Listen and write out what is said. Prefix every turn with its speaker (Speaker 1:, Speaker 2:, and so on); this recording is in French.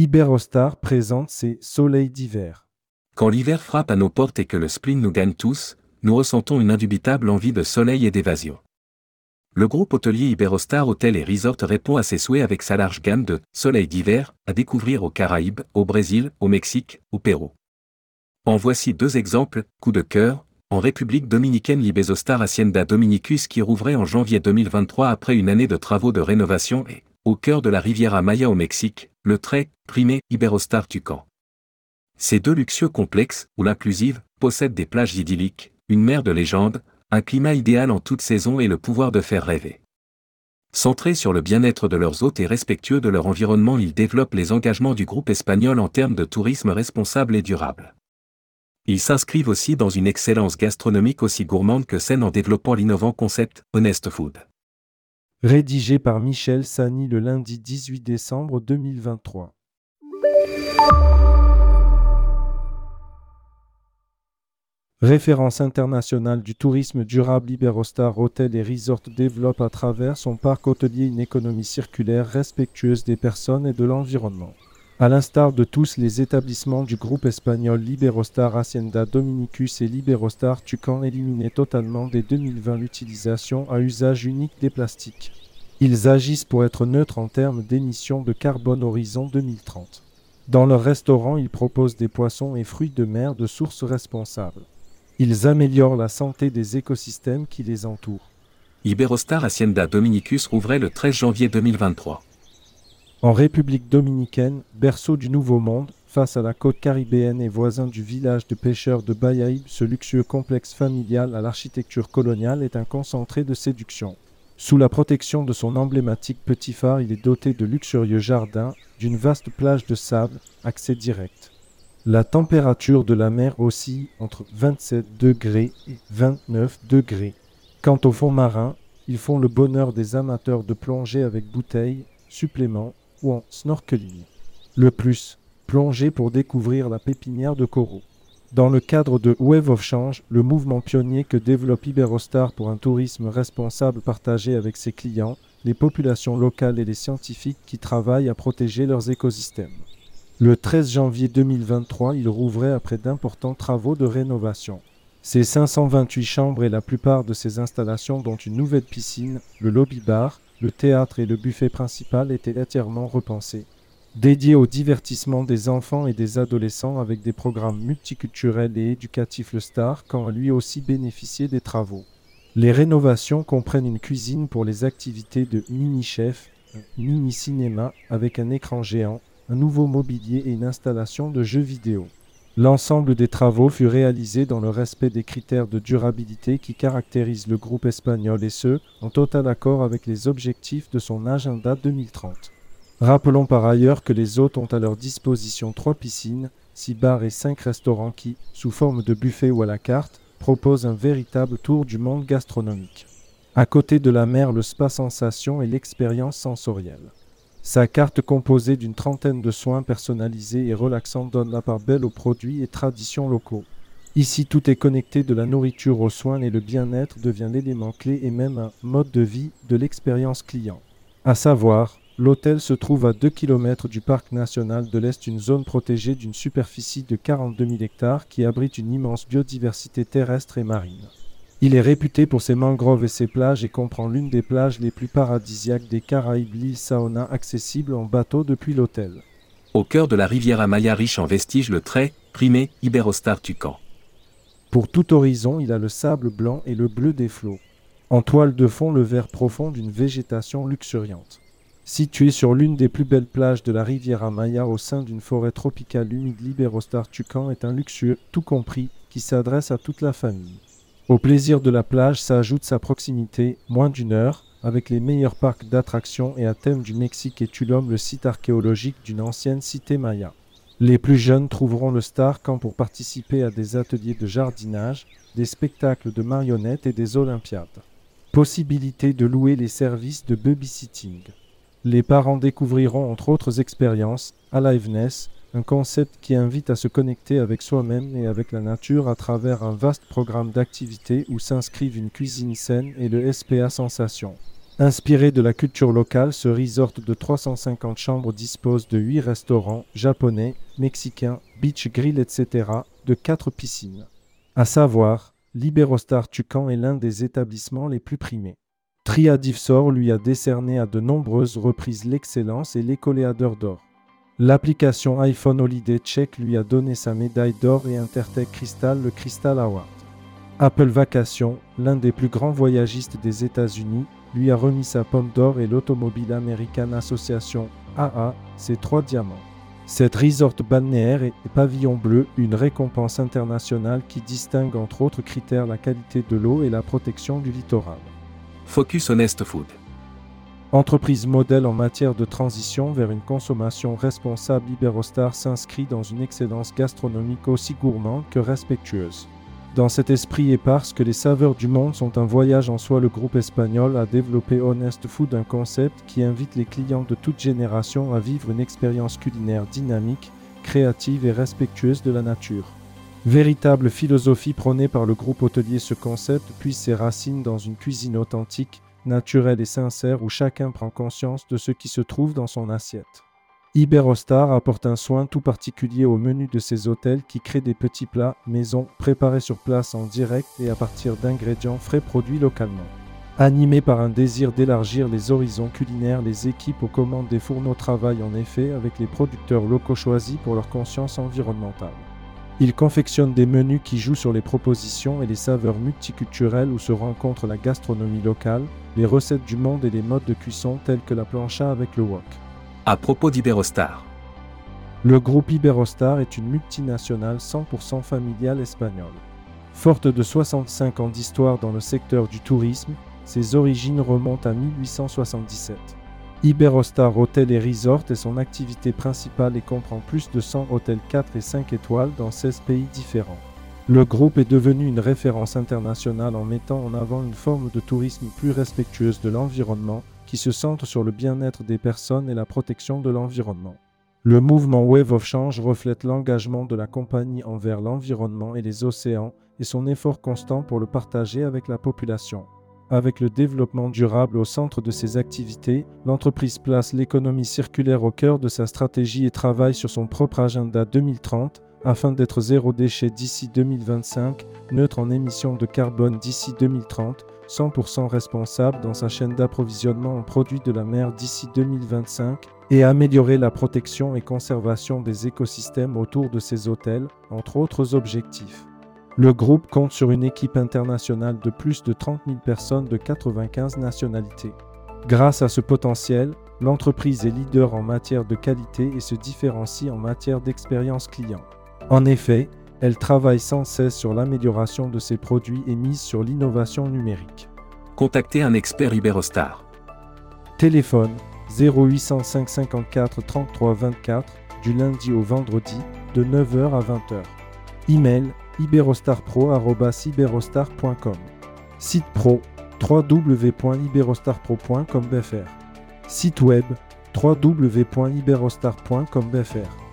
Speaker 1: Iberostar présente ses soleils d'hiver.
Speaker 2: Quand l'hiver frappe à nos portes et que le spleen nous gagne tous, nous ressentons une indubitable envie de soleil et d'évasion. Le groupe hôtelier Iberostar Hotel et Resort répond à ses souhaits avec sa large gamme de soleils d'hiver à découvrir aux Caraïbes, au Brésil, au Mexique, au Pérou. En voici deux exemples, coup de cœur, en République dominicaine l'Ibezostar Hacienda Dominicus qui rouvrait en janvier 2023 après une année de travaux de rénovation et, au cœur de la Riviera Maya au Mexique, le très primé Iberostar Tucan. Ces deux luxueux complexes, ou l'inclusive, possèdent des plages idylliques, une mer de légende, un climat idéal en toute saison et le pouvoir de faire rêver. Centrés sur le bien-être de leurs hôtes et respectueux de leur environnement, ils développent les engagements du groupe espagnol en termes de tourisme responsable et durable. Ils s'inscrivent aussi dans une excellence gastronomique aussi gourmande que saine en développant l'innovant concept Honest Food.
Speaker 1: Rédigé par Michel Sani le lundi 18 décembre 2023. Référence internationale du tourisme durable, Iberostar Hotel et Resort développe à travers son parc hôtelier une économie circulaire respectueuse des personnes et de l'environnement. À l'instar de tous les établissements du groupe espagnol Liberostar Hacienda Dominicus et Liberostar Tucan éliminaient totalement dès 2020 l'utilisation à usage unique des plastiques. Ils agissent pour être neutres en termes d'émissions de carbone horizon 2030. Dans leur restaurant, ils proposent des poissons et fruits de mer de sources responsables. Ils améliorent la santé des écosystèmes qui les entourent.
Speaker 2: Iberostar Hacienda Dominicus rouvrait le 13 janvier 2023.
Speaker 1: En République dominicaine, berceau du Nouveau Monde, face à la côte caribéenne et voisin du village de pêcheurs de Bayaïb, ce luxueux complexe familial à l'architecture coloniale est un concentré de séduction. Sous la protection de son emblématique petit phare, il est doté de luxurieux jardins, d'une vaste plage de sable, accès direct. La température de la mer oscille entre 27 degrés et 29 degrés. Quant au fond marin, ils font le bonheur des amateurs de plongée avec bouteilles, suppléments ou en snorkeling. Le plus, plonger pour découvrir la pépinière de coraux. Dans le cadre de Wave of Change, le mouvement pionnier que développe Iberostar pour un tourisme responsable partagé avec ses clients, les populations locales et les scientifiques qui travaillent à protéger leurs écosystèmes. Le 13 janvier 2023, il rouvrait après d'importants travaux de rénovation. Ses 528 chambres et la plupart de ses installations, dont une nouvelle piscine, le lobby-bar, le théâtre et le buffet principal, étaient entièrement repensés. Dédié au divertissement des enfants et des adolescents avec des programmes multiculturels et éducatifs, le Star quand lui aussi bénéficié des travaux. Les rénovations comprennent une cuisine pour les activités de mini-chef, un mini-cinéma avec un écran géant, un nouveau mobilier et une installation de jeux vidéo. L'ensemble des travaux fut réalisé dans le respect des critères de durabilité qui caractérisent le groupe espagnol et ce, en total accord avec les objectifs de son agenda 2030. Rappelons par ailleurs que les hôtes ont à leur disposition trois piscines, six bars et cinq restaurants qui, sous forme de buffet ou à la carte, proposent un véritable tour du monde gastronomique. À côté de la mer, le spa sensation et l'expérience sensorielle. Sa carte composée d'une trentaine de soins personnalisés et relaxants donne la part belle aux produits et traditions locaux. Ici, tout est connecté de la nourriture aux soins et le bien-être devient l'élément clé et même un mode de vie de l'expérience client. À savoir, l'hôtel se trouve à 2 km du parc national de l'Est, une zone protégée d'une superficie de 42 000 hectares qui abrite une immense biodiversité terrestre et marine. Il est réputé pour ses mangroves et ses plages et comprend l'une des plages les plus paradisiaques des Caraïbes, l'île Saona, accessible en bateau depuis l'hôtel.
Speaker 2: Au cœur de la rivière Amaya riche en vestiges, le très primé Iberostar Tucan.
Speaker 1: Pour tout horizon, il a le sable blanc et le bleu des flots. En toile de fond, le vert profond d'une végétation luxuriante. Situé sur l'une des plus belles plages de la rivière Amaya au sein d'une forêt tropicale humide, l'Iberostar Tucan est un luxueux, tout compris, qui s'adresse à toute la famille. Au plaisir de la plage s'ajoute sa proximité, moins d'une heure, avec les meilleurs parcs d'attractions et à thème du Mexique et Tulum, le site archéologique d'une ancienne cité maya. Les plus jeunes trouveront le Star Camp pour participer à des ateliers de jardinage, des spectacles de marionnettes et des olympiades. Possibilité de louer les services de babysitting. Les parents découvriront entre autres expériences, Aliveness, un concept qui invite à se connecter avec soi-même et avec la nature à travers un vaste programme d'activités où s'inscrivent une cuisine saine et le SPA Sensation. Inspiré de la culture locale, ce resort de 350 chambres dispose de 8 restaurants japonais, mexicains, beach grill, etc., de 4 piscines. À savoir, l'Iberostar Tucan est l'un des établissements les plus primés. Triadivsor lui a décerné à de nombreuses reprises l'excellence et l'écoléadeur d'or. L'application iPhone Holiday Check lui a donné sa médaille d'or et Intertech Crystal le Crystal Award. Apple Vacations, l'un des plus grands voyagistes des États-Unis, lui a remis sa pomme d'or et l'Automobile American Association AA ses trois diamants. Cette resort balnéaire et pavillon bleu, une récompense internationale qui distingue entre autres critères la qualité de l'eau et la protection du littoral.
Speaker 2: Focus Honest Food.
Speaker 1: Entreprise modèle en matière de transition vers une consommation responsable, Iberostar s'inscrit dans une excellence gastronomique aussi gourmande que respectueuse. Dans cet esprit éparse que les saveurs du monde sont un voyage en soi, le groupe espagnol a développé Honest Food, un concept qui invite les clients de toute génération à vivre une expérience culinaire dynamique, créative et respectueuse de la nature. Véritable philosophie prônée par le groupe hôtelier, ce concept puise ses racines dans une cuisine authentique, naturelle et sincère où chacun prend conscience de ce qui se trouve dans son assiette. Iberostar apporte un soin tout particulier au menu de ses hôtels qui crée des petits plats maison préparés sur place en direct et à partir d'ingrédients frais produits localement. Animés par un désir d'élargir les horizons culinaires, les équipes aux commandes des fourneaux travaillent en effet avec les producteurs locaux choisis pour leur conscience environnementale. Ils confectionnent des menus qui jouent sur les propositions et les saveurs multiculturelles où se rencontrent la gastronomie locale, les recettes du monde et les modes de cuisson tels que la plancha avec le wok.
Speaker 2: À propos d'Iberostar.
Speaker 1: Le groupe Iberostar est une multinationale 100% familiale espagnole. Forte de 65 ans d'histoire dans le secteur du tourisme, ses origines remontent à 1877. Iberostar Hotel et Resort est son activité principale et comprend plus de 100 hôtels 4 et 5 étoiles dans 16 pays différents. Le groupe est devenu une référence internationale en mettant en avant une forme de tourisme plus respectueuse de l'environnement qui se centre sur le bien-être des personnes et la protection de l'environnement. Le mouvement Wave of Change reflète l'engagement de la compagnie envers l'environnement et les océans et son effort constant pour le partager avec la population. Avec le développement durable au centre de ses activités, l'entreprise place l'économie circulaire au cœur de sa stratégie et travaille sur son propre agenda 2030 afin d'être zéro déchet d'ici 2025, neutre en émissions de carbone d'ici 2030 100% responsable dans sa chaîne d'approvisionnement en produits de la mer d'ici 2025 et améliorer la protection et conservation des écosystèmes autour de ses hôtels, entre autres objectifs. Le groupe compte sur une équipe internationale de plus de 30 000 personnes de 95 nationalités. Grâce à ce potentiel, l'entreprise est leader en matière de qualité et se différencie en matière d'expérience client. En effet, elle travaille sans cesse sur l'amélioration de ses produits et mise sur l'innovation numérique.
Speaker 2: Contactez un expert Iberostar.
Speaker 1: Téléphone 0805 54 33 24 du lundi au vendredi de 9h à 20h. Email iberostarpro.com. Site pro www.iberostarpro.com.fr. Site web www.iberostar.com.fr.